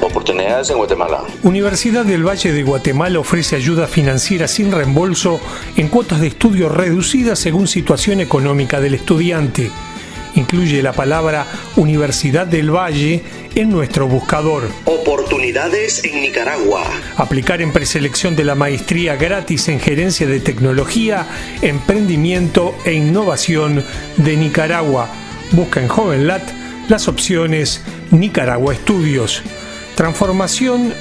Oportunidades en Guatemala. Universidad del Valle de Guatemala ofrece ayuda financiera sin reembolso en cuotas de estudio reducidas según situación económica del estudiante. Incluye la palabra Universidad del Valle en nuestro buscador. Oportunidades en Nicaragua. Aplicar en preselección de la maestría gratis en gerencia de tecnología, emprendimiento e innovación de Nicaragua. Busca en JovenLat las opciones Nicaragua Estudios. Transformación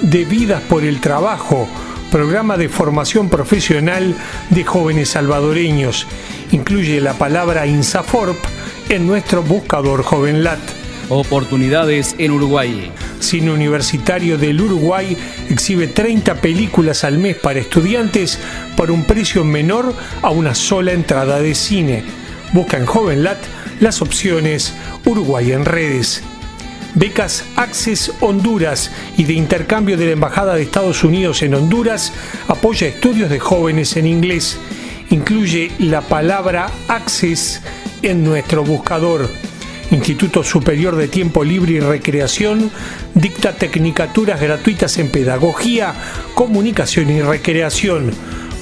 de vidas por el trabajo. Programa de formación profesional de jóvenes salvadoreños. Incluye la palabra INSAFORP en nuestro buscador JovenLat. Oportunidades en Uruguay. Cine Universitario del Uruguay exhibe 30 películas al mes para estudiantes por un precio menor a una sola entrada de cine. Busca en JovenLat las opciones Uruguay en redes. Becas Access Honduras y de intercambio de la Embajada de Estados Unidos en Honduras apoya estudios de jóvenes en inglés. Incluye la palabra Access en nuestro buscador. Instituto Superior de Tiempo Libre y Recreación dicta tecnicaturas gratuitas en Pedagogía, Comunicación y Recreación.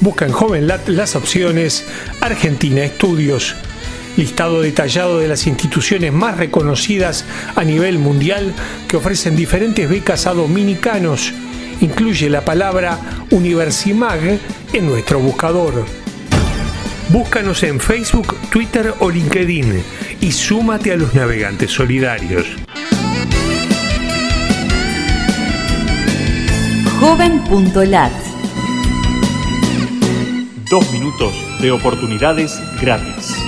Busca en JovenLat las opciones Argentina Estudios. Listado detallado de las instituciones más reconocidas a nivel mundial que ofrecen diferentes becas a dominicanos. Incluye la palabra Universimag en nuestro buscador. Búscanos en Facebook, Twitter o LinkedIn y súmate a los navegantes solidarios. Joven.lat Dos minutos de oportunidades gratis.